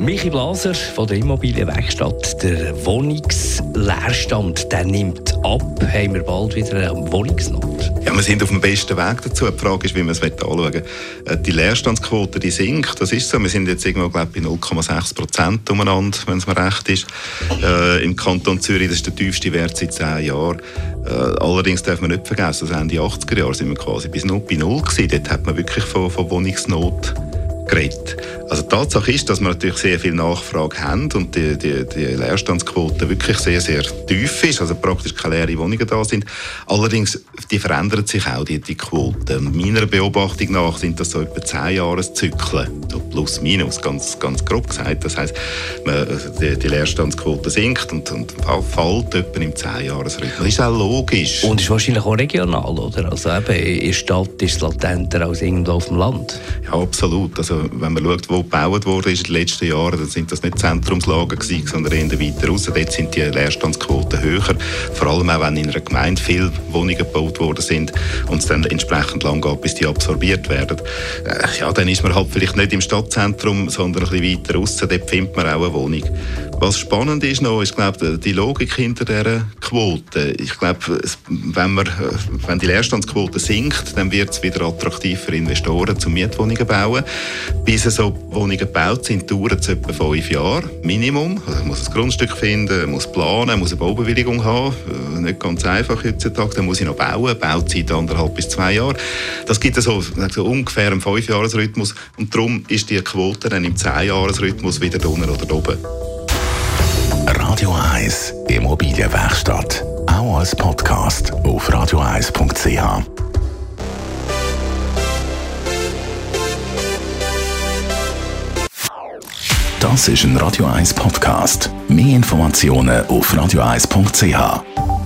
Michi Blaser von der Immobilienwerkstatt. Der Wohnungsleerstand der nimmt ab. Haben wir bald wieder eine Wohnungsnot? Ja, wir sind auf dem besten Weg dazu. Die Frage ist, wie man es anschauen will. Äh, die Leerstandsquote die sinkt, das ist so. Wir sind jetzt irgendwo, glaube ich, bei 0,6 Prozent umeinander, wenn es mir recht ist. Äh, Im Kanton Zürich, das ist der tiefste Wert seit zehn Jahren. Äh, allerdings darf man nicht vergessen, dass Ende 80er Jahre sind wir quasi bis 0 bei 0 gewesen. Dort hat man wirklich von, von Wohnungsnot geredet. Also die Tatsache ist, dass wir natürlich sehr viel Nachfrage haben und die, die, die Leerstandsquote wirklich sehr, sehr tief ist, also praktisch keine leeren Wohnungen da sind. Allerdings, die verändert sich auch, die, die Quote. Meiner Beobachtung nach sind das so etwa 10 Jahreszyklen, so plus minus, ganz, ganz grob gesagt. Das heisst, man, die, die Leerstandsquote sinkt und, und fällt etwa im 10 Jahresrhythmus. Das ist auch logisch. Und ist wahrscheinlich auch regional, oder? Also eben, in der Stadt ist es latenter als irgendwo auf dem Land. Ja, absolut. Also wenn man schaut, wo gebaut wurde in den letzten Jahren, dann sind das nicht Zentrumslagen gewesen, sondern eher weiter raus. Dort sind die Leerstandsquoten höher. Vor allem auch, wenn in einer Gemeinde viele Wohnungen gebaut worden sind und es dann entsprechend lang geht, bis die absorbiert werden. Äh, ja, dann ist man halt vielleicht nicht im Stadtzentrum, sondern ein bisschen weiter raus. Dort findet man auch eine Wohnung. Was spannend ist noch, ist, glaube die Logik hinter dieser Quote. Ich glaube, wenn, man, wenn die Leerstandsquote sinkt, dann wird es wieder attraktiv für Investoren, zum Mietwohnungen bauen. Bis so Wohnungen gebaut sind, dauert es etwa fünf Jahre, Minimum. Also man muss ein Grundstück finden, muss planen, muss eine Baubewilligung haben. Äh, nicht ganz einfach heutzutage. Dann muss ich noch bauen, Bauzeit anderthalb bis zwei Jahre. Das gibt so, so ungefähr einen Fünfjahresrhythmus und darum ist die Quote dann im Zehnjahresrhythmus wieder unten oder oben. Radio 1 Immobilienwerkstatt. Auch als Podcast auf radio1.ch. Das ist ein Radio 1 Podcast. Mehr Informationen auf radio1.ch.